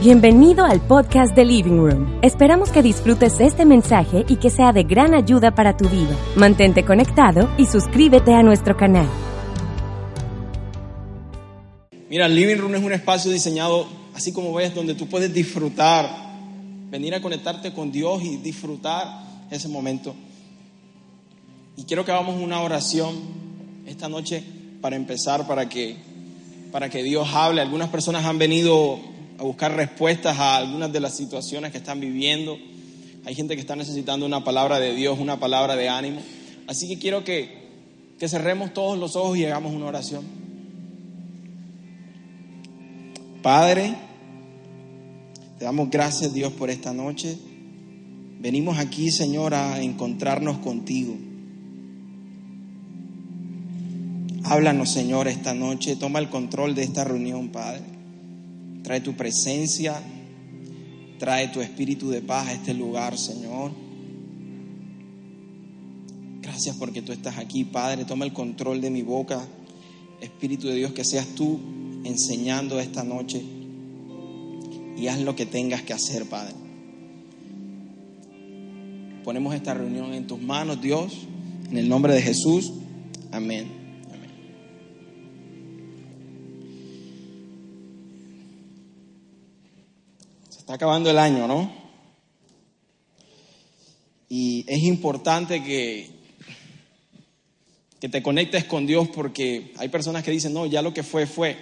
Bienvenido al podcast de Living Room. Esperamos que disfrutes este mensaje y que sea de gran ayuda para tu vida. Mantente conectado y suscríbete a nuestro canal. Mira, Living Room es un espacio diseñado, así como ves, donde tú puedes disfrutar, venir a conectarte con Dios y disfrutar ese momento. Y quiero que hagamos una oración esta noche para empezar, para que, para que Dios hable. Algunas personas han venido a buscar respuestas a algunas de las situaciones que están viviendo. Hay gente que está necesitando una palabra de Dios, una palabra de ánimo. Así que quiero que, que cerremos todos los ojos y hagamos una oración. Padre, te damos gracias Dios por esta noche. Venimos aquí, Señor, a encontrarnos contigo. Háblanos, Señor, esta noche. Toma el control de esta reunión, Padre. Trae tu presencia, trae tu espíritu de paz a este lugar, Señor. Gracias porque tú estás aquí, Padre. Toma el control de mi boca. Espíritu de Dios, que seas tú enseñando esta noche. Y haz lo que tengas que hacer, Padre. Ponemos esta reunión en tus manos, Dios. En el nombre de Jesús. Amén. Está acabando el año, ¿no? Y es importante que, que te conectes con Dios porque hay personas que dicen, no, ya lo que fue, fue,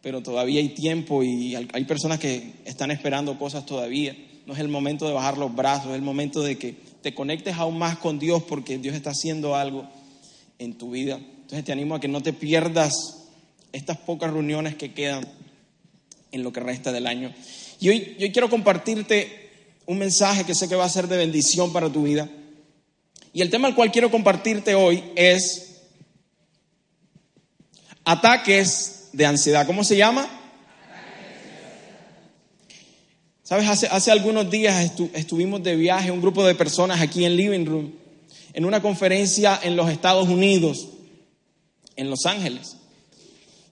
pero todavía hay tiempo y hay personas que están esperando cosas todavía. No es el momento de bajar los brazos, es el momento de que te conectes aún más con Dios porque Dios está haciendo algo en tu vida. Entonces te animo a que no te pierdas estas pocas reuniones que quedan en lo que resta del año. Y hoy, yo quiero compartirte un mensaje que sé que va a ser de bendición para tu vida. Y el tema al cual quiero compartirte hoy es ataques de ansiedad. ¿Cómo se llama? Sabes, hace, hace algunos días estuvimos de viaje, un grupo de personas aquí en Living Room, en una conferencia en los Estados Unidos, en Los Ángeles.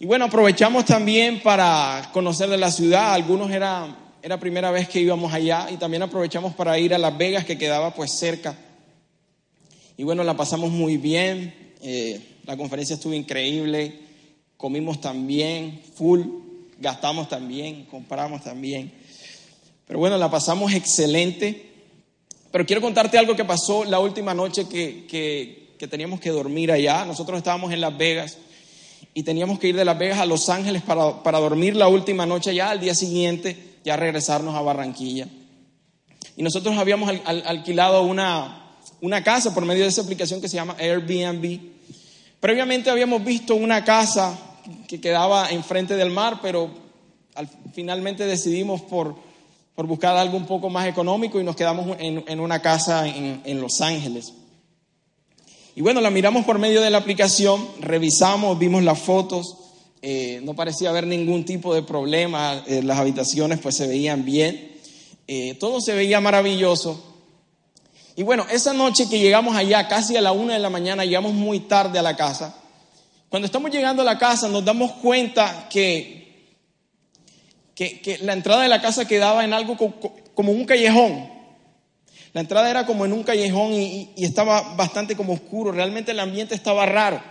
Y bueno, aprovechamos también para conocer de la ciudad. Algunos era, era primera vez que íbamos allá y también aprovechamos para ir a Las Vegas, que quedaba pues cerca. Y bueno, la pasamos muy bien. Eh, la conferencia estuvo increíble. Comimos también, full. Gastamos también, compramos también. Pero bueno, la pasamos excelente. Pero quiero contarte algo que pasó la última noche que, que, que teníamos que dormir allá. Nosotros estábamos en Las Vegas y teníamos que ir de Las Vegas a Los Ángeles para, para dormir la última noche ya, al día siguiente ya regresarnos a Barranquilla. Y nosotros habíamos alquilado una, una casa por medio de esa aplicación que se llama Airbnb. Previamente habíamos visto una casa que quedaba enfrente del mar, pero al, finalmente decidimos por, por buscar algo un poco más económico y nos quedamos en, en una casa en, en Los Ángeles. Y bueno, la miramos por medio de la aplicación, revisamos, vimos las fotos, eh, no parecía haber ningún tipo de problema, eh, las habitaciones pues se veían bien, eh, todo se veía maravilloso. Y bueno, esa noche que llegamos allá, casi a la una de la mañana, llegamos muy tarde a la casa. Cuando estamos llegando a la casa nos damos cuenta que, que, que la entrada de la casa quedaba en algo como un callejón. La entrada era como en un callejón y, estaba bastante como oscuro. Realmente el ambiente estaba raro.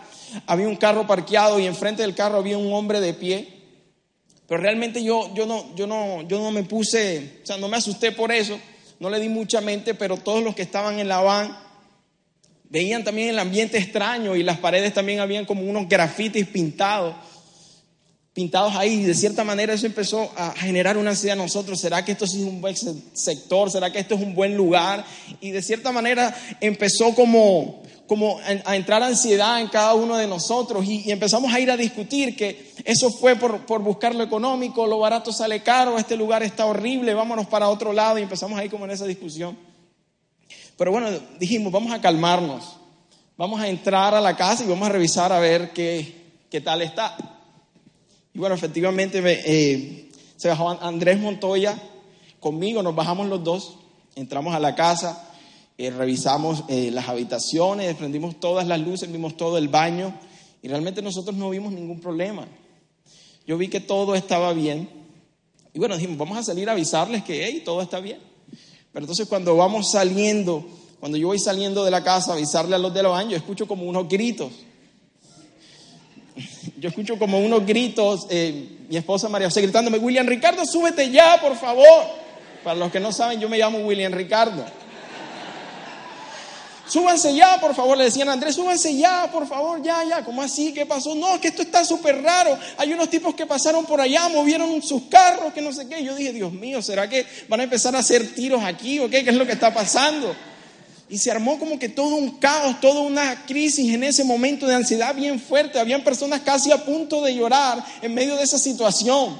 Había un carro parqueado y enfrente del carro había un hombre de pie. Pero realmente yo, yo, no, yo, no, yo no me puse, o sea, no me asusté por eso. No le di mucha mente, pero todos los que estaban en la van veían también el ambiente extraño y las paredes también habían como unos grafitis pintados. Pintados ahí. Y de cierta manera eso empezó a generar una ansiedad en nosotros. ¿Será que esto es un buen sector? ¿Será que esto es un buen lugar? Y de cierta manera empezó como, como a entrar ansiedad en cada uno de nosotros y, empezamos a ir a discutir que eso fue por, por, buscar lo económico, lo barato sale caro, este lugar está horrible, vámonos para otro lado y empezamos ahí como en esa discusión. Pero bueno, dijimos, vamos a calmarnos, vamos a entrar a la casa y vamos a revisar a ver qué, qué tal está. Y bueno, efectivamente eh, se bajó Andrés Montoya conmigo, nos bajamos los dos, entramos a la casa, eh, revisamos eh, las habitaciones, prendimos todas las luces, vimos todo el baño y realmente nosotros no vimos ningún problema. Yo vi que todo estaba bien y bueno, dijimos, vamos a salir a avisarles que, hey, todo está bien. Pero entonces cuando vamos saliendo, cuando yo voy saliendo de la casa a avisarle a los de los baños, escucho como unos gritos yo escucho como unos gritos, eh, mi esposa María José gritándome, William Ricardo, súbete ya, por favor. Para los que no saben, yo me llamo William Ricardo. Súbanse ya, por favor, le decían a Andrés, súbanse ya, por favor, ya, ya. ¿Cómo así? ¿Qué pasó? No, que esto está súper raro. Hay unos tipos que pasaron por allá, movieron sus carros, que no sé qué. Yo dije, Dios mío, ¿será que van a empezar a hacer tiros aquí o qué? ¿Qué es lo que está pasando? Y se armó como que todo un caos, toda una crisis en ese momento de ansiedad bien fuerte. Habían personas casi a punto de llorar en medio de esa situación.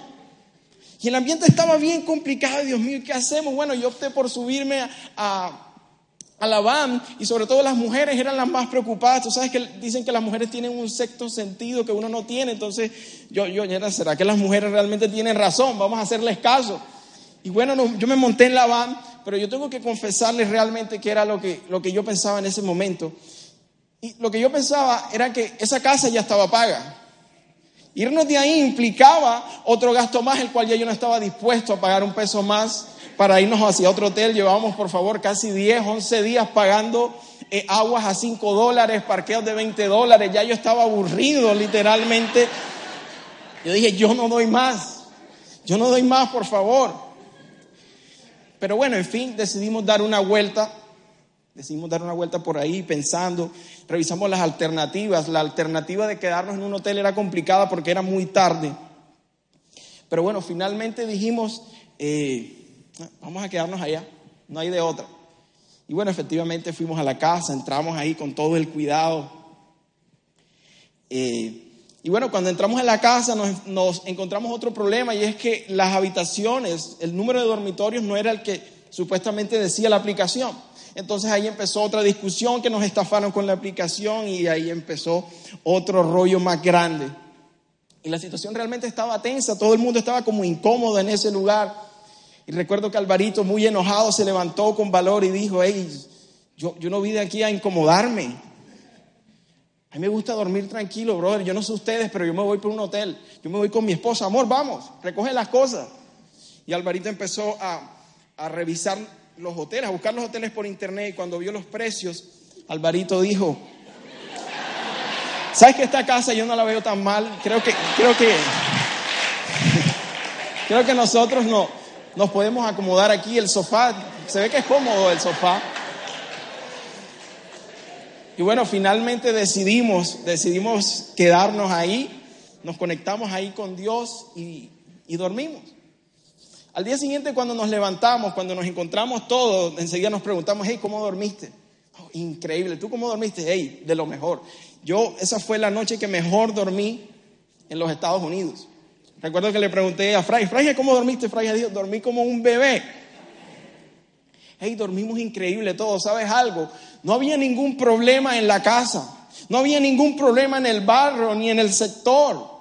Y el ambiente estaba bien complicado. Dios mío, ¿qué hacemos? Bueno, yo opté por subirme a, la van y sobre todo las mujeres eran las más preocupadas. Tú sabes que dicen que las mujeres tienen un sexto sentido que uno no tiene. Entonces yo, yo, ¿será que las mujeres realmente tienen razón? Vamos a hacerles caso. Y bueno, yo me monté en la van pero yo tengo que confesarles realmente que era lo que, lo que yo pensaba en ese momento. Y lo que yo pensaba era que esa casa ya estaba paga. Irnos de ahí implicaba otro gasto más, el cual ya yo no estaba dispuesto a pagar un peso más para irnos hacia otro hotel. Llevábamos, por favor, casi 10, 11 días pagando eh, aguas a 5 dólares, parqueos de 20 dólares. Ya yo estaba aburrido, literalmente. Yo dije, yo no doy más. Yo no doy más, por favor. Pero bueno, en fin, decidimos dar una vuelta, decidimos dar una vuelta por ahí pensando, revisamos las alternativas. La alternativa de quedarnos en un hotel era complicada porque era muy tarde. Pero bueno, finalmente dijimos, eh, vamos a quedarnos allá, no hay de otra. Y bueno, efectivamente fuimos a la casa, entramos ahí con todo el cuidado. Eh, y bueno, cuando entramos en la casa nos, encontramos otro problema y es que las habitaciones, el número de dormitorios no era el que supuestamente decía la aplicación. Entonces ahí empezó otra discusión que nos estafaron con la aplicación y ahí empezó otro rollo más grande. Y la situación realmente estaba tensa, todo el mundo estaba como incómodo en ese lugar. Y recuerdo que Alvarito, muy enojado, se levantó con valor y dijo, hey, yo, yo no vine aquí a incomodarme, a mí me gusta dormir tranquilo, brother. Yo no sé ustedes, pero yo me voy por un hotel. Yo me voy con mi esposa. Amor, vamos, recoge las cosas. Y Alvarito empezó a, a revisar los hoteles, a buscar los hoteles por internet. Y cuando vio los precios, Alvarito dijo, ¿sabes que esta casa yo no la veo tan mal? Creo que, creo que, creo que nosotros no, nos podemos acomodar aquí. El sofá, se ve que es cómodo el sofá. Y bueno, finalmente decidimos, decidimos quedarnos ahí, nos conectamos ahí con Dios y, dormimos. Al día siguiente cuando nos levantamos, cuando nos encontramos todos, enseguida nos preguntamos, hey, ¿cómo dormiste? Oh, increíble, ¿tú cómo dormiste? Hey, de lo mejor. Yo, esa fue la noche que mejor dormí en los Estados Unidos. Recuerdo que le pregunté a Fray, Fray, ¿cómo dormiste? Fray dormí como un bebé. Hey, dormimos increíble todos, ¿sabes algo? No había ningún problema en la casa, no había ningún problema en el barrio ni en el sector.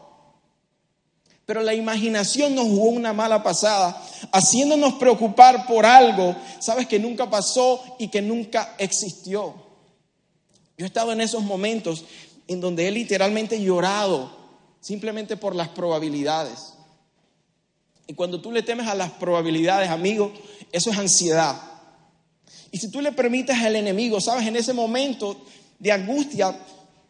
Pero la imaginación nos jugó una mala pasada, haciéndonos preocupar por algo, sabes, que nunca pasó y que nunca existió. Yo he estado en esos momentos en donde he literalmente llorado simplemente por las probabilidades. Y cuando tú le temes a las probabilidades, amigo, eso es ansiedad. Y si tú le permites al enemigo, sabes, en ese momento de angustia,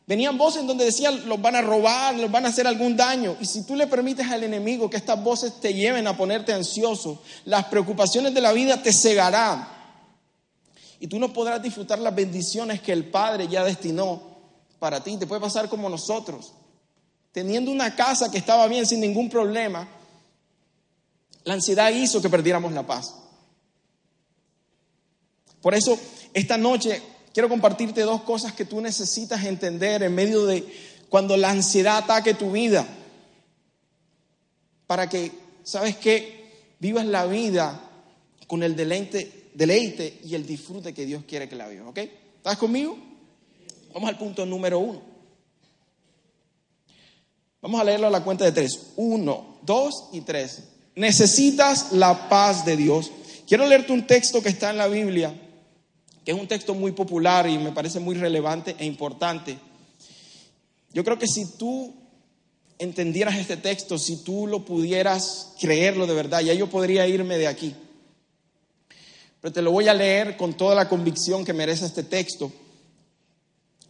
venían voces donde decían, los van a robar, los van a hacer algún daño. Y si tú le permites al enemigo que estas voces te lleven a ponerte ansioso, las preocupaciones de la vida te cegarán. Y tú no podrás disfrutar las bendiciones que el Padre ya destinó para ti. Te puede pasar como nosotros. teniendo una casa que estaba bien sin ningún problema, la ansiedad hizo que perdiéramos la paz. Por eso, esta noche quiero compartirte dos cosas que tú necesitas entender en medio de cuando la ansiedad ataque tu vida. Para que, ¿sabes qué? Vivas la vida con el deleite, deleite y el disfrute que Dios quiere que la vivas. ¿Ok? ¿Estás conmigo? Vamos al punto número uno. Vamos a leerlo a la cuenta de tres. Uno, dos y tres. Necesitas la paz de Dios. Quiero leerte un texto que está en la Biblia, que es un texto muy popular y me parece muy relevante e importante. Yo creo que si tú entendieras este texto, si tú lo pudieras creerlo de verdad, ya yo podría irme de aquí. Pero te lo voy a leer con toda la convicción que merece este texto.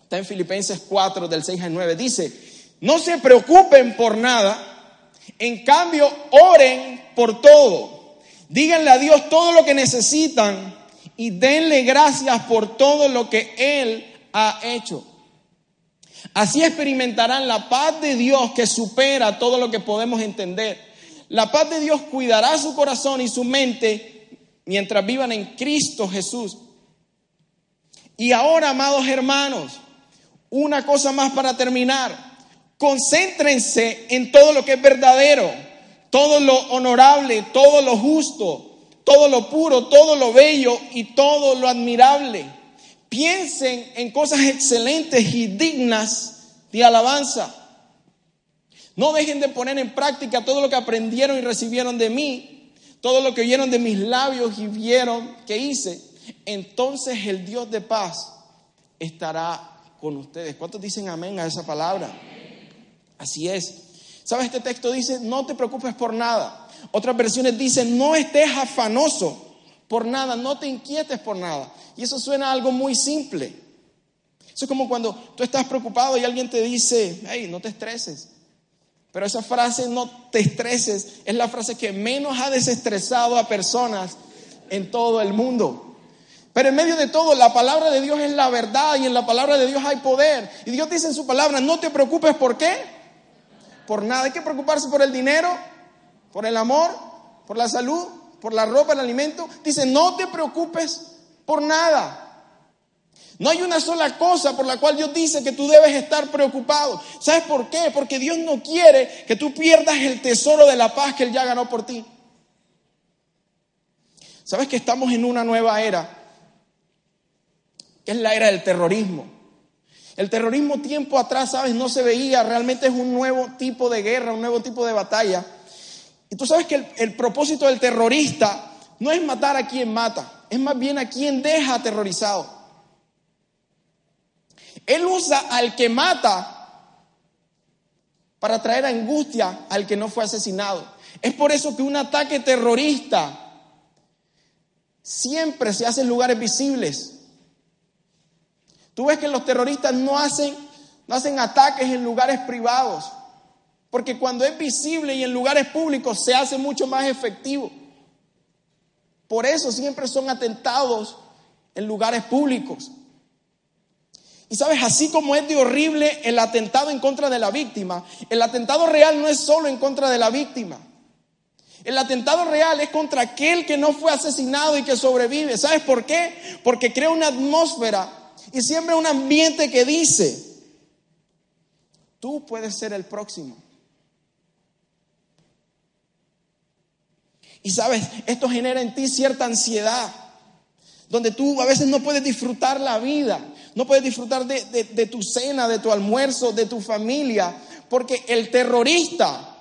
Está en Filipenses 4, del 6 al 9. Dice, no se preocupen por nada, en cambio oren por todo. Díganle a Dios todo lo que necesitan y denle gracias por todo lo que Él ha hecho. Así experimentarán la paz de Dios que supera todo lo que podemos entender. La paz de Dios cuidará su corazón y su mente mientras vivan en Cristo Jesús. Y ahora, amados hermanos, una cosa más para terminar. Concéntrense en todo lo que es verdadero, todo lo honorable, todo lo justo, todo lo puro, todo lo bello y todo lo admirable. Piensen en cosas excelentes y dignas de alabanza. No dejen de poner en práctica todo lo que aprendieron y recibieron de mí, todo lo que oyeron de mis labios y vieron que hice. Entonces el Dios de paz estará con ustedes. ¿Cuántos dicen amén a esa palabra? Así es. ¿Sabes? Este texto dice, no te preocupes por nada. Otras versiones dicen, no estés afanoso por nada, no te inquietes por nada. Y eso suena a algo muy simple. Eso es como cuando tú estás preocupado y alguien te dice, hey, no te estreses. Pero esa frase, no te estreses, es la frase que menos ha desestresado a personas en todo el mundo. Pero en medio de todo, la palabra de Dios es la verdad y en la palabra de Dios hay poder. Y Dios dice en su palabra, no te preocupes por qué por nada. Hay que preocuparse por el dinero, por el amor, por la salud, por la ropa, el alimento. Dice, no te preocupes por nada. No hay una sola cosa por la cual Dios dice que tú debes estar preocupado. ¿Sabes por qué? Porque Dios no quiere que tú pierdas el tesoro de la paz que Él ya ganó por ti. ¿Sabes que estamos en una nueva era? Que es la era del terrorismo. El terrorismo tiempo atrás, ¿sabes? No se veía, realmente es un nuevo tipo de guerra, un nuevo tipo de batalla. Y tú sabes que el, propósito del terrorista no es matar a quien mata, es más bien a quien deja aterrorizado. Él usa al que mata para traer angustia al que no fue asesinado. Es por eso que un ataque terrorista siempre se hace en lugares visibles. Tú ves que los terroristas no hacen, no hacen ataques en lugares privados, porque cuando es visible y en lugares públicos se hace mucho más efectivo. Por eso siempre son atentados en lugares públicos. Y sabes, así como es de horrible el atentado en contra de la víctima, el atentado real no es solo en contra de la víctima. El atentado real es contra aquel que no fue asesinado y que sobrevive. ¿Sabes por qué? Porque crea una atmósfera y siempre un ambiente que dice, tú puedes ser el próximo. Y sabes, esto genera en ti cierta ansiedad, donde tú a veces no puedes disfrutar la vida, no puedes disfrutar de, tu cena, de tu almuerzo, de tu familia, porque el terrorista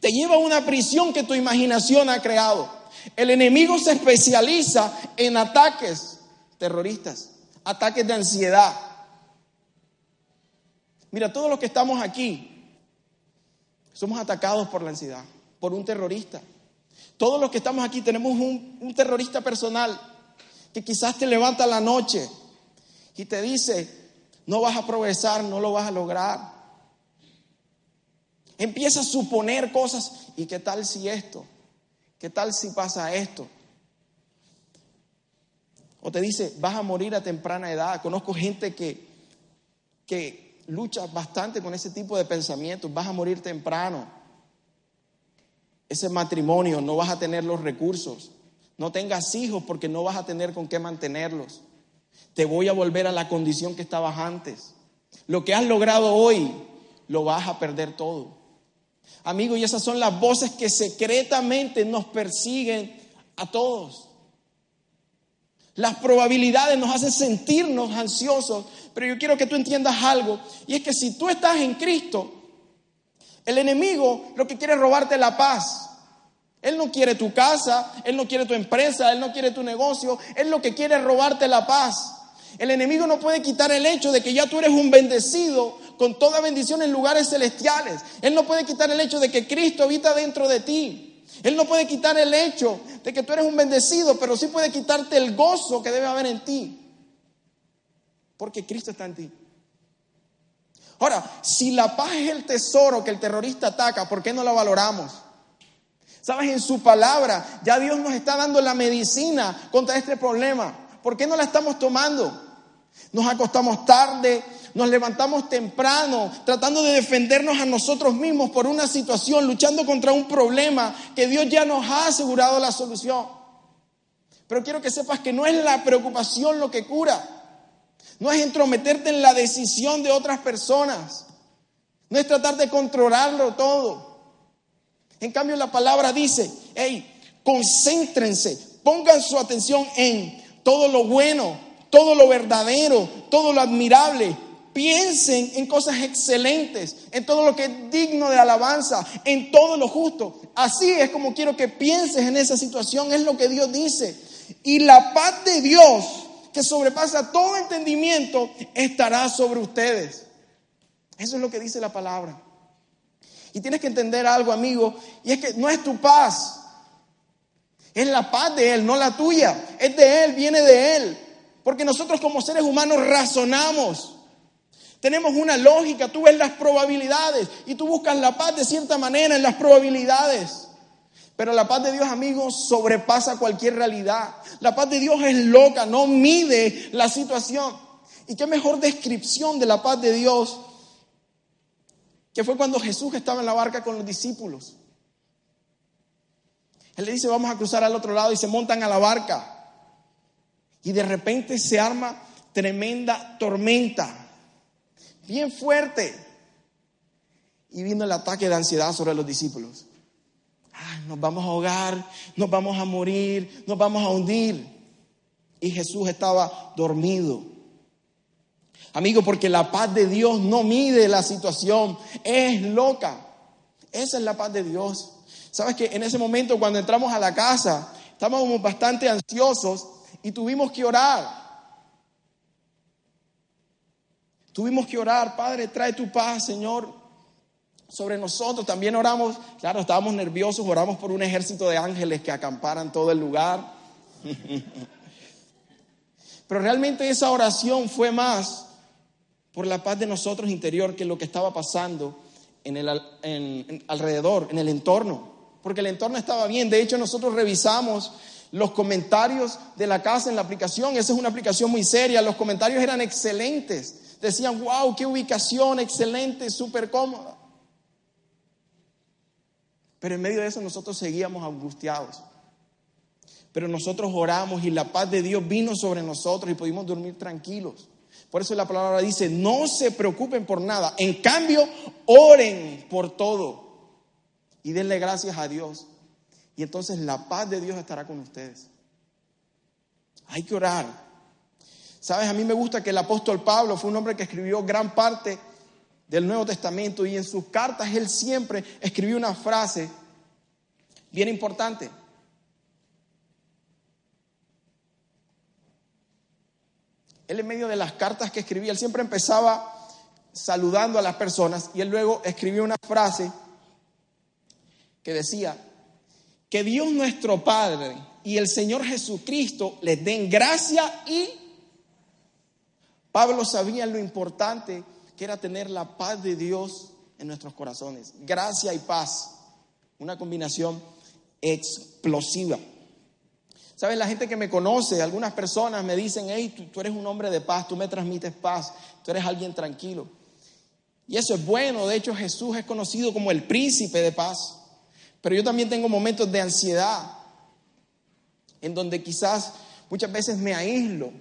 te lleva a una prisión que tu imaginación ha creado. El enemigo se especializa en ataques terroristas ataques de ansiedad. Mira, todos los que estamos aquí somos atacados por la ansiedad, por un terrorista. Todos los que estamos aquí tenemos un, terrorista personal que quizás te levanta la noche y te dice, no vas a progresar, no lo vas a lograr. Empieza a suponer cosas. ¿Y qué tal si esto? ¿Qué tal si pasa esto? O te dice, vas a morir a temprana edad. Conozco gente que, que luchas bastante con ese tipo de pensamientos, vas a morir temprano. Ese matrimonio no vas a tener los recursos. No tengas hijos porque no vas a tener con qué mantenerlos. Te voy a volver a la condición que estabas antes. Lo que has logrado hoy, lo vas a perder todo. Amigo, y esas son las voces que secretamente nos persiguen a todos. Las probabilidades nos hacen sentirnos ansiosos, pero yo quiero que tú entiendas algo, y es que si tú estás en Cristo, el enemigo lo que quiere es robarte la paz. Él no quiere tu casa, él no quiere tu empresa, él no quiere tu negocio, él lo que quiere es robarte la paz. El enemigo no puede quitar el hecho de que ya tú eres un bendecido con toda bendición en lugares celestiales. Él no puede quitar el hecho de que Cristo habita dentro de ti. Él no puede quitar el hecho de que tú eres un bendecido, pero sí puede quitarte el gozo que debe haber en ti. Porque Cristo está en ti. Ahora, si la paz es el tesoro que el terrorista ataca, ¿por qué no la valoramos? Sabes, en su palabra ya Dios nos está dando la medicina contra este problema. ¿Por qué no la estamos tomando? Nos acostamos tarde, nos levantamos temprano, tratando de defendernos a nosotros mismos por una situación, luchando contra un problema que Dios ya nos ha asegurado la solución. Pero quiero que sepas que no es la preocupación lo que cura, no es entrometerte en la decisión de otras personas, no es tratar de controlarlo todo. En cambio la palabra dice, hey, concéntrense, pongan su atención en todo lo bueno, todo lo verdadero, todo lo admirable. Piensen en cosas excelentes, en todo lo que es digno de alabanza, en todo lo justo. Así es como quiero que pienses en esa situación, es lo que Dios dice. Y la paz de Dios, que sobrepasa todo entendimiento, estará sobre ustedes. Eso es lo que dice la palabra. Y tienes que entender algo, amigo, y es que no es tu paz, es la paz de Él, no la tuya. Es de Él, viene de Él. Porque nosotros como seres humanos razonamos. Tenemos una lógica, tú ves las probabilidades y tú buscas la paz de cierta manera en las probabilidades. Pero la paz de Dios, amigos, sobrepasa cualquier realidad. La paz de Dios es loca, no mide la situación. ¿Y qué mejor descripción de la paz de Dios que fue cuando Jesús estaba en la barca con los discípulos? Él le dice, vamos a cruzar al otro lado y se montan a la barca. Y de repente se arma tremenda tormenta, bien fuerte. Y vino el ataque de ansiedad sobre los discípulos. Nos vamos a ahogar, nos vamos a morir, nos vamos a hundir. Y Jesús estaba dormido. Amigo, porque la paz de Dios no mide la situación, es loca. Esa es la paz de Dios. Sabes que en ese momento cuando entramos a la casa, estábamos bastante ansiosos y tuvimos que orar. Tuvimos que orar, Padre, trae tu paz, Señor, sobre nosotros. También oramos, claro, estábamos nerviosos, oramos por un ejército de ángeles que acamparan todo el lugar. Pero realmente esa oración fue más por la paz de nosotros interior que lo que estaba pasando en el alrededor, en el entorno porque el entorno estaba bien. De hecho, nosotros revisamos los comentarios de la casa en la aplicación. Esa es una aplicación muy seria. Los comentarios eran excelentes. Decían, wow, qué ubicación, excelente, súper cómoda. Pero en medio de eso nosotros seguíamos angustiados. Pero nosotros oramos y la paz de Dios vino sobre nosotros y pudimos dormir tranquilos. Por eso la palabra dice, no se preocupen por nada. En cambio, oren por todo y denle gracias a Dios. Y entonces la paz de Dios estará con ustedes. Hay que orar. Sabes, a mí me gusta que el apóstol Pablo fue un hombre que escribió gran parte del Nuevo Testamento y en sus cartas él siempre escribió una frase bien importante. Él en medio de las cartas que escribía, él siempre empezaba saludando a las personas y él luego escribió una frase que decía, que Dios nuestro Padre y el Señor Jesucristo les den gracia y Pablo sabía lo importante que era tener la paz de Dios en nuestros corazones. Gracia y paz, una combinación explosiva. ¿Sabes? La gente que me conoce, algunas personas me dicen, hey, tú, tú eres un hombre de paz, tú me transmites paz, tú eres alguien tranquilo. Y eso es bueno, de hecho Jesús es conocido como el príncipe de paz. Pero yo también tengo momentos de ansiedad, en donde quizás muchas veces me aíslo.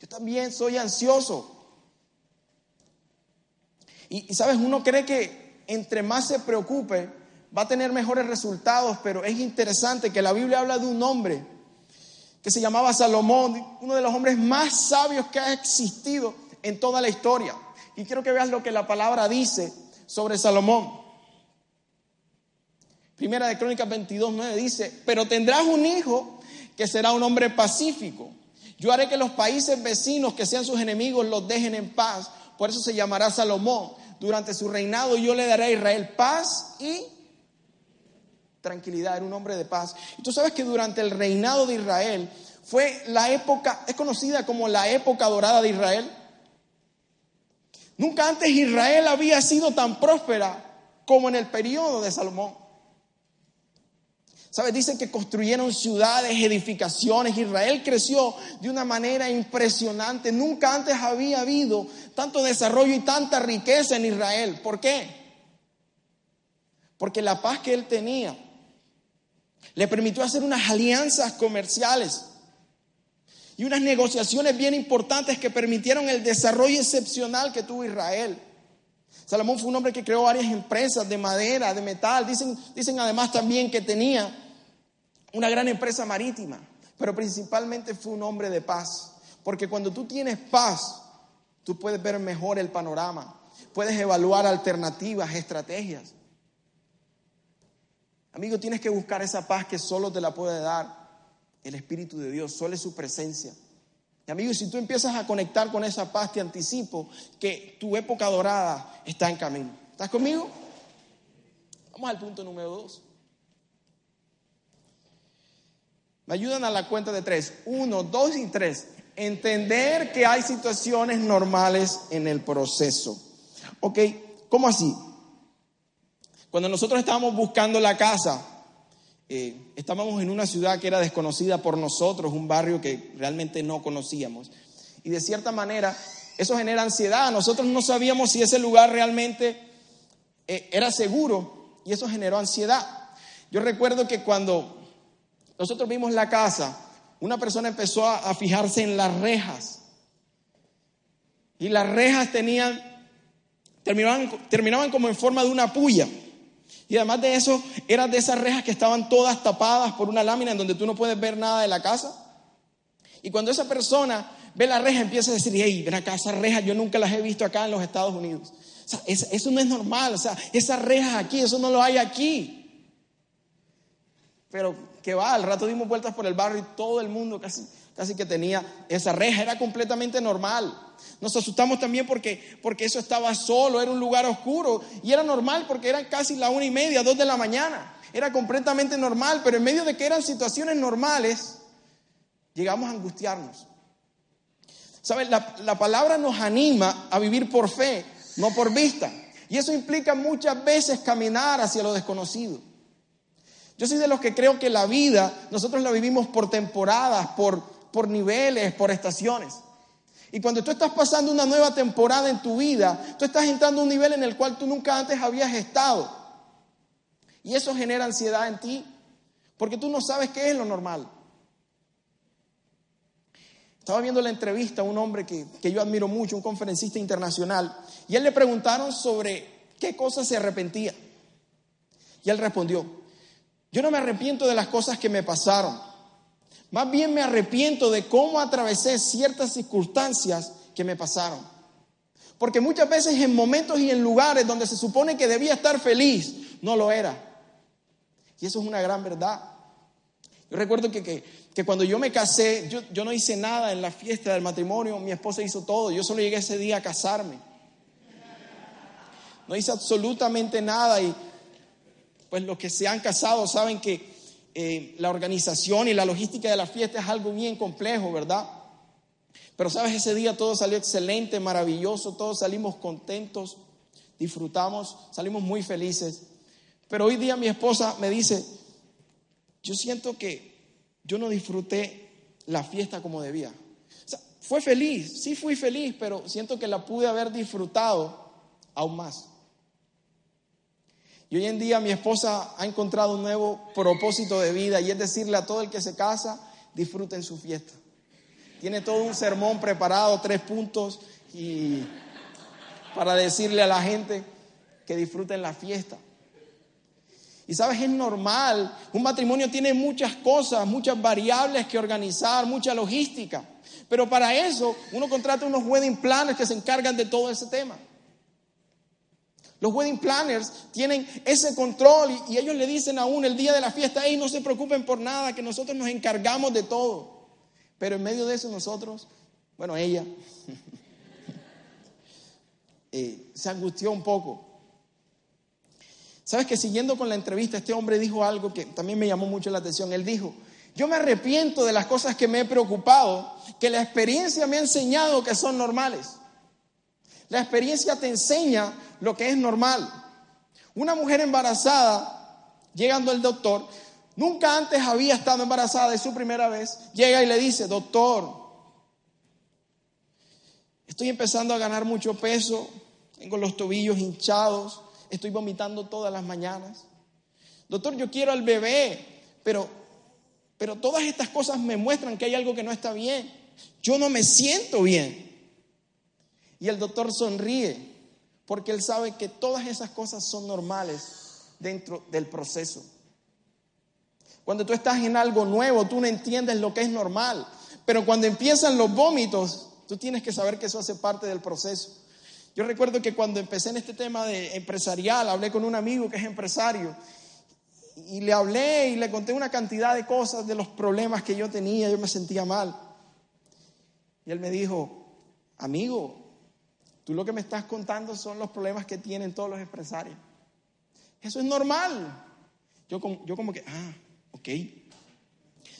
Yo también soy ansioso. Y, sabes, uno cree que entre más se preocupe, va a tener mejores resultados, pero es interesante que la Biblia habla de un hombre que se llamaba Salomón, uno de los hombres más sabios que ha existido en toda la historia. Y quiero que veas lo que la palabra dice sobre Salomón. Primera de Crónicas 22, 9 dice, pero tendrás un hijo que será un hombre pacífico. Yo haré que los países vecinos que sean sus enemigos los dejen en paz. Por eso se llamará Salomón. Durante su reinado yo le daré a Israel paz y tranquilidad. Era un hombre de paz. Y tú sabes que durante el reinado de Israel fue la época, es conocida como la época dorada de Israel. Nunca antes Israel había sido tan próspera como en el periodo de Salomón. ¿Sabes? Dicen que construyeron ciudades, edificaciones. Israel creció de una manera impresionante. Nunca antes había habido tanto desarrollo y tanta riqueza en Israel. ¿Por qué? Porque la paz que él tenía le permitió hacer unas alianzas comerciales y unas negociaciones bien importantes que permitieron el desarrollo excepcional que tuvo Israel. Salomón fue un hombre que creó varias empresas de madera, de metal. Dicen, dicen además también que tenía una gran empresa marítima, pero principalmente fue un hombre de paz. Porque cuando tú tienes paz, tú puedes ver mejor el panorama, puedes evaluar alternativas, estrategias. Amigo, tienes que buscar esa paz que solo te la puede dar el Espíritu de Dios, solo es su presencia. Y amigo, si tú empiezas a conectar con esa paz, te anticipo que tu época dorada está en camino. ¿Estás conmigo? Vamos al punto número dos. Me ayudan a la cuenta de tres. Uno, dos y tres. Entender que hay situaciones normales en el proceso. ¿Ok? ¿Cómo así? Cuando nosotros estábamos buscando la casa, eh, estábamos en una ciudad que era desconocida por nosotros, un barrio que realmente no conocíamos. Y de cierta manera, eso genera ansiedad. Nosotros no sabíamos si ese lugar realmente eh, era seguro y eso generó ansiedad. Yo recuerdo que cuando nosotros vimos la casa, una persona empezó a, fijarse en las rejas. Y las rejas tenían, terminaban, terminaban como en forma de una puya. Y además de eso, eran de esas rejas que estaban todas tapadas por una lámina en donde tú no puedes ver nada de la casa. Y cuando esa persona ve la reja, empieza a decir, hey, ven acá, esas rejas yo nunca las he visto acá en los Estados Unidos. Eso no es normal, o sea, esas rejas aquí, eso no lo hay aquí. Pero que va, al rato dimos vueltas por el barrio y todo el mundo casi, casi que tenía esa reja, era completamente normal. Nos asustamos también porque, porque eso estaba solo, era un lugar oscuro y era normal porque eran casi la una y media, dos de la mañana. Era completamente normal, pero en medio de que eran situaciones normales, llegamos a angustiarnos. ¿Sabes? La, la palabra nos anima a vivir por fe, no por vista. Y eso implica muchas veces caminar hacia lo desconocido. Yo soy de los que creo que la vida nosotros la vivimos por temporadas, por, por niveles, por estaciones. Y cuando tú estás pasando una nueva temporada en tu vida, tú estás entrando a un nivel en el cual tú nunca antes habías estado. Y eso genera ansiedad en ti, porque tú no sabes qué es lo normal. Estaba viendo la entrevista a un hombre que, que yo admiro mucho, un conferencista internacional, y él le preguntaron sobre qué cosas se arrepentía. Y él respondió, yo no me arrepiento de las cosas que me pasaron más bien me arrepiento de cómo atravesé ciertas circunstancias que me pasaron. Porque muchas veces en momentos y en lugares donde se supone que debía estar feliz, no lo era. Y eso es una gran verdad. Yo recuerdo que, cuando yo me casé, yo, yo, no hice nada en la fiesta del matrimonio, mi esposa hizo todo, yo solo llegué ese día a casarme. No hice absolutamente nada y pues los que se han casado saben que eh, la organización y la logística de la fiesta es algo bien complejo, ¿verdad? Pero sabes, ese día todo salió excelente, maravilloso, todos salimos contentos, disfrutamos, salimos muy felices. Pero hoy día mi esposa me dice, yo siento que yo no disfruté la fiesta como debía. Fue feliz, sí fui feliz, pero siento que la pude haber disfrutado aún más. Y hoy en día mi esposa ha encontrado un nuevo propósito de vida y es decirle a todo el que se casa, disfruten su fiesta. Tiene todo un sermón preparado, tres puntos, y para decirle a la gente que disfruten la fiesta. Y sabes, es normal. Un matrimonio tiene muchas cosas, muchas variables que organizar, mucha logística. Pero para eso uno contrata unos wedding planners que se encargan de todo ese tema. Los wedding planners tienen ese control y, ellos le dicen a uno el día de la fiesta, hey, no se preocupen por nada, que nosotros nos encargamos de todo. Pero en medio de eso nosotros, bueno, ella eh, se angustió un poco. Sabes que siguiendo con la entrevista, este hombre dijo algo que también me llamó mucho la atención. Él dijo, yo me arrepiento de las cosas que me he preocupado, que la experiencia me ha enseñado que son normales. La experiencia te enseña lo que es normal. Una mujer embarazada, llegando al doctor, nunca antes había estado embarazada, es su primera vez, llega y le dice, doctor, estoy empezando a ganar mucho peso, tengo los tobillos hinchados, estoy vomitando todas las mañanas. Doctor, yo quiero al bebé, pero, pero todas estas cosas me muestran que hay algo que no está bien. Yo no me siento bien. Y el doctor sonríe porque él sabe que todas esas cosas son normales dentro del proceso. Cuando tú estás en algo nuevo, tú no entiendes lo que es normal. Pero cuando empiezan los vómitos, tú tienes que saber que eso hace parte del proceso. Yo recuerdo que cuando empecé en este tema de empresarial, hablé con un amigo que es empresario y le hablé y le conté una cantidad de cosas de los problemas que yo tenía, yo me sentía mal. Y él me dijo, amigo, Tú lo que me estás contando son los problemas que tienen todos los empresarios. Eso es normal. Yo como, yo como que, ah, ok.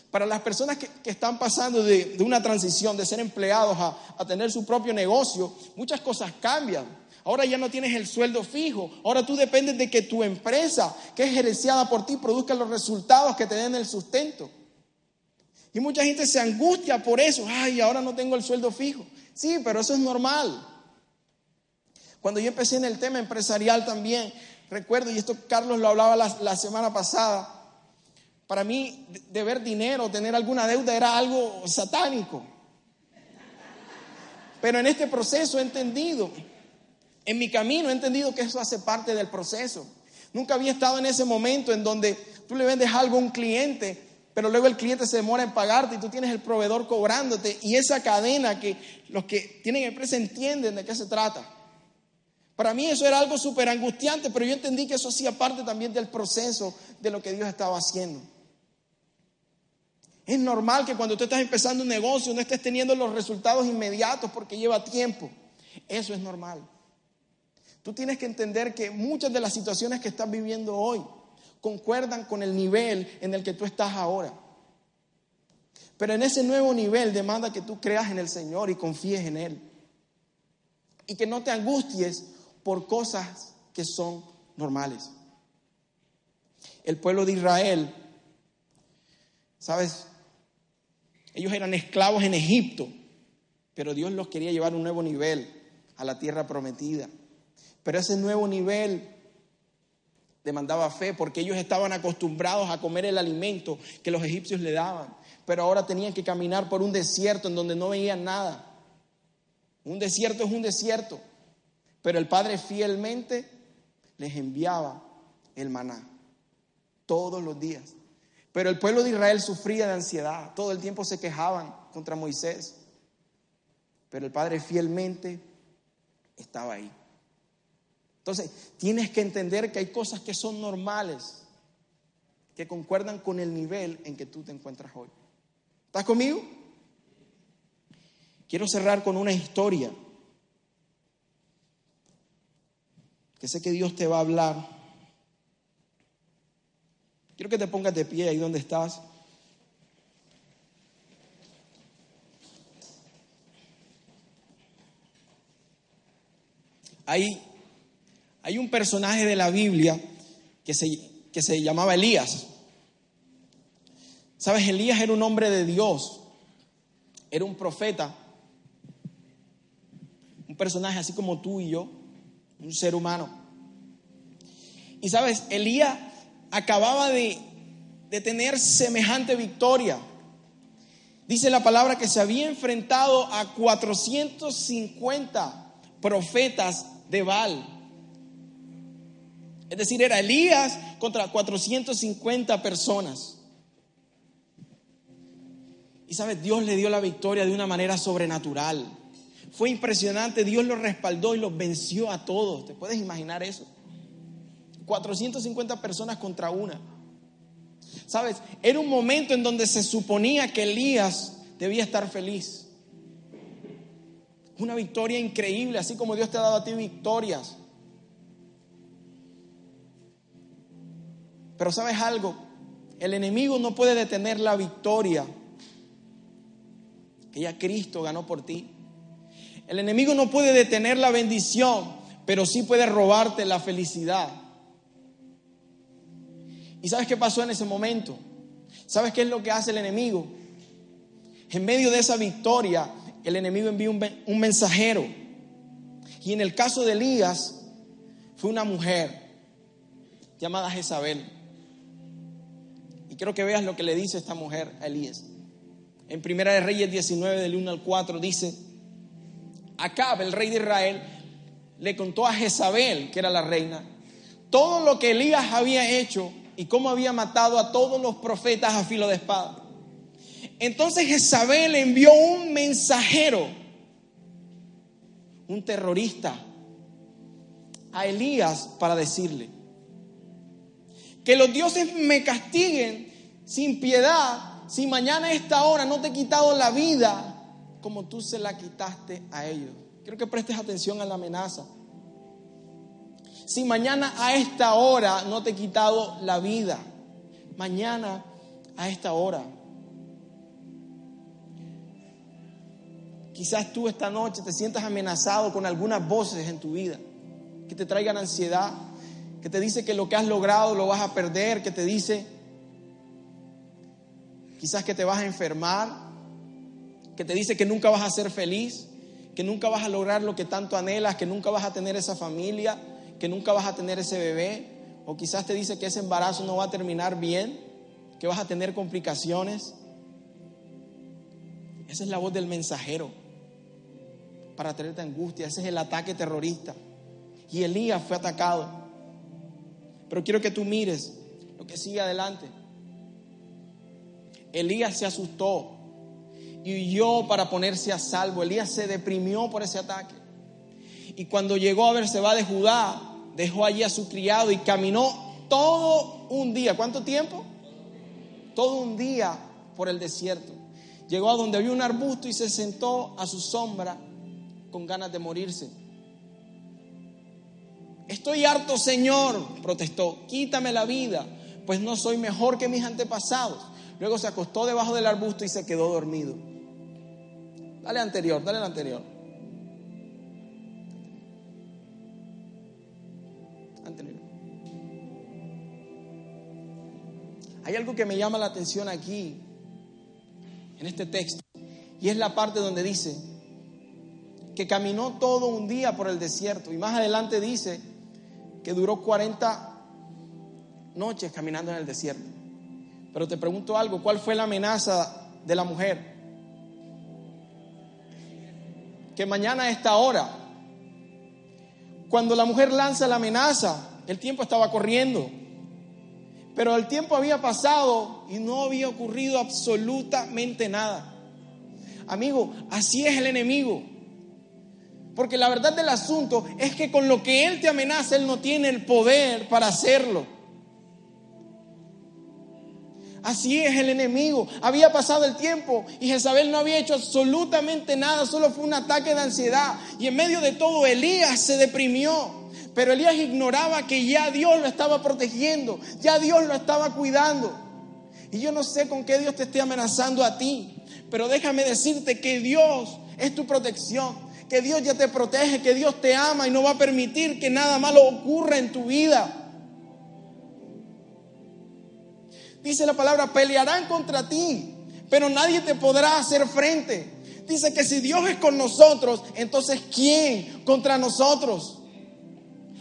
Para las personas que, están pasando de, una transición de ser empleados a, a tener su propio negocio, muchas cosas cambian. Ahora ya no tienes el sueldo fijo. Ahora tú dependes de que tu empresa, que es gerenciada por ti, produzca los resultados que te den el sustento. Y mucha gente se angustia por eso. Ay, ahora no tengo el sueldo fijo. Sí, pero eso es normal. Cuando yo empecé en el tema empresarial también, recuerdo, y esto Carlos lo hablaba la, semana pasada, para mí deber dinero, tener alguna deuda era algo satánico. Pero en este proceso he entendido, en mi camino he entendido que eso hace parte del proceso. Nunca había estado en ese momento en donde tú le vendes algo a un cliente, pero luego el cliente se demora en pagarte y tú tienes el proveedor cobrándote y esa cadena que los que tienen empresa entienden de qué se trata. Para mí eso era algo súper angustiante, pero yo entendí que eso hacía parte también del proceso de lo que Dios estaba haciendo. Es normal que cuando tú estás empezando un negocio no estés teniendo los resultados inmediatos porque lleva tiempo. Eso es normal. Tú tienes que entender que muchas de las situaciones que estás viviendo hoy concuerdan con el nivel en el que tú estás ahora. Pero en ese nuevo nivel demanda que tú creas en el Señor y confíes en Él. Y que no te angusties por cosas que son normales. El pueblo de Israel, ¿sabes? Ellos eran esclavos en Egipto, pero Dios los quería llevar a un nuevo nivel, a la tierra prometida. Pero ese nuevo nivel demandaba fe porque ellos estaban acostumbrados a comer el alimento que los egipcios le daban, pero ahora tenían que caminar por un desierto en donde no veían nada. Un desierto es un desierto. Pero el Padre fielmente les enviaba el maná todos los días. Pero el pueblo de Israel sufría de ansiedad, todo el tiempo se quejaban contra Moisés. Pero el Padre fielmente estaba ahí. Entonces, tienes que entender que hay cosas que son normales, que concuerdan con el nivel en que tú te encuentras hoy. ¿Estás conmigo? Quiero cerrar con una historia que sé que Dios te va a hablar. Quiero que te pongas de pie ahí donde estás. Hay, hay un personaje de la Biblia que se, que se llamaba Elías. Sabes, Elías era un hombre de Dios, era un profeta, un personaje así como tú y yo un ser humano. Y sabes, Elías acababa de, de tener semejante victoria. Dice la palabra que se había enfrentado a 450 profetas de Baal. Es decir, era Elías contra 450 personas. Y sabes, Dios le dio la victoria de una manera sobrenatural. Fue impresionante, Dios los respaldó y los venció a todos. ¿Te puedes imaginar eso? 450 personas contra una. Sabes, era un momento en donde se suponía que Elías debía estar feliz. Una victoria increíble, así como Dios te ha dado a ti victorias. Pero sabes algo, el enemigo no puede detener la victoria que ya Cristo ganó por ti. El enemigo no puede detener la bendición, pero sí puede robarte la felicidad. ¿Y sabes qué pasó en ese momento? ¿Sabes qué es lo que hace el enemigo? En medio de esa victoria, el enemigo envía un, mensajero. Y en el caso de Elías, fue una mujer llamada Jezabel. Y quiero que veas lo que le dice esta mujer a Elías. En Primera de Reyes 19, del 1 al 4, dice, Acab, el rey de Israel, le contó a Jezabel, que era la reina, todo lo que Elías había hecho y cómo había matado a todos los profetas a filo de espada. Entonces Jezabel envió un mensajero, un terrorista, a Elías para decirle, que los dioses me castiguen sin piedad si mañana a esta hora no te he quitado la vida como tú se la quitaste a ellos. Quiero que prestes atención a la amenaza. Si mañana a esta hora no te he quitado la vida, mañana a esta hora. Quizás tú esta noche te sientas amenazado con algunas voces en tu vida que te traigan ansiedad, que te dice que lo que has logrado lo vas a perder, que te dice quizás que te vas a enfermar, que te dice que nunca vas a ser feliz, que nunca vas a lograr lo que tanto anhelas, que nunca vas a tener esa familia, que nunca vas a tener ese bebé, o quizás te dice que ese embarazo no va a terminar bien, que vas a tener complicaciones. Esa es la voz del mensajero para traerte angustia, ese es el ataque terrorista. Y Elías fue atacado. Pero quiero que tú mires lo que sigue adelante. Elías se asustó y huyó para ponerse a salvo. Elías se deprimió por ese ataque. Y cuando llegó a va de Judá, dejó allí a su criado y caminó todo un día. ¿Cuánto tiempo? Todo un día por el desierto. Llegó a donde había un arbusto y se sentó a su sombra con ganas de morirse. Estoy harto, Señor, protestó, quítame la vida, pues no soy mejor que mis antepasados. Luego se acostó debajo del arbusto y se quedó dormido. Dale anterior, dale anterior. Anterior. Hay algo que me llama la atención aquí, en este texto, y es la parte donde dice que caminó todo un día por el desierto, y más adelante dice que duró 40 noches caminando en el desierto. Pero te pregunto algo, ¿cuál fue la amenaza de la mujer? Que mañana a esta hora, cuando la mujer lanza la amenaza, el tiempo estaba corriendo. Pero el tiempo había pasado y no había ocurrido absolutamente nada. Amigo, así es el enemigo. Porque la verdad del asunto es que con lo que él te amenaza, él no tiene el poder para hacerlo. Así es el enemigo. Había pasado el tiempo y Jezabel no había hecho absolutamente nada, solo fue un ataque de ansiedad. Y en medio de todo Elías se deprimió. Pero Elías ignoraba que ya Dios lo estaba protegiendo, ya Dios lo estaba cuidando. Y yo no sé con qué Dios te esté amenazando a ti, pero déjame decirte que Dios es tu protección, que Dios ya te protege, que Dios te ama y no va a permitir que nada malo ocurra en tu vida. Dice la palabra, pelearán contra ti, pero nadie te podrá hacer frente. Dice que si Dios es con nosotros, entonces ¿quién contra nosotros?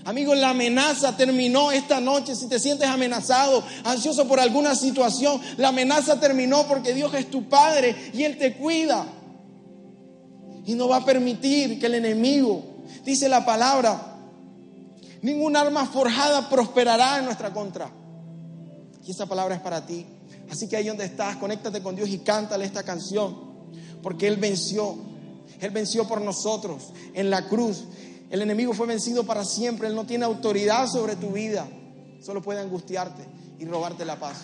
Amigos, la amenaza terminó esta noche. Si te sientes amenazado, ansioso por alguna situación, la amenaza terminó porque Dios es tu Padre y Él te cuida. Y no va a permitir que el enemigo, dice la palabra, ningún arma forjada prosperará en nuestra contra. Y esa palabra es para ti. Así que ahí donde estás, conéctate con Dios y cántale esta canción. Porque Él venció. Él venció por nosotros en la cruz. El enemigo fue vencido para siempre. Él no tiene autoridad sobre tu vida. Solo puede angustiarte y robarte la paz.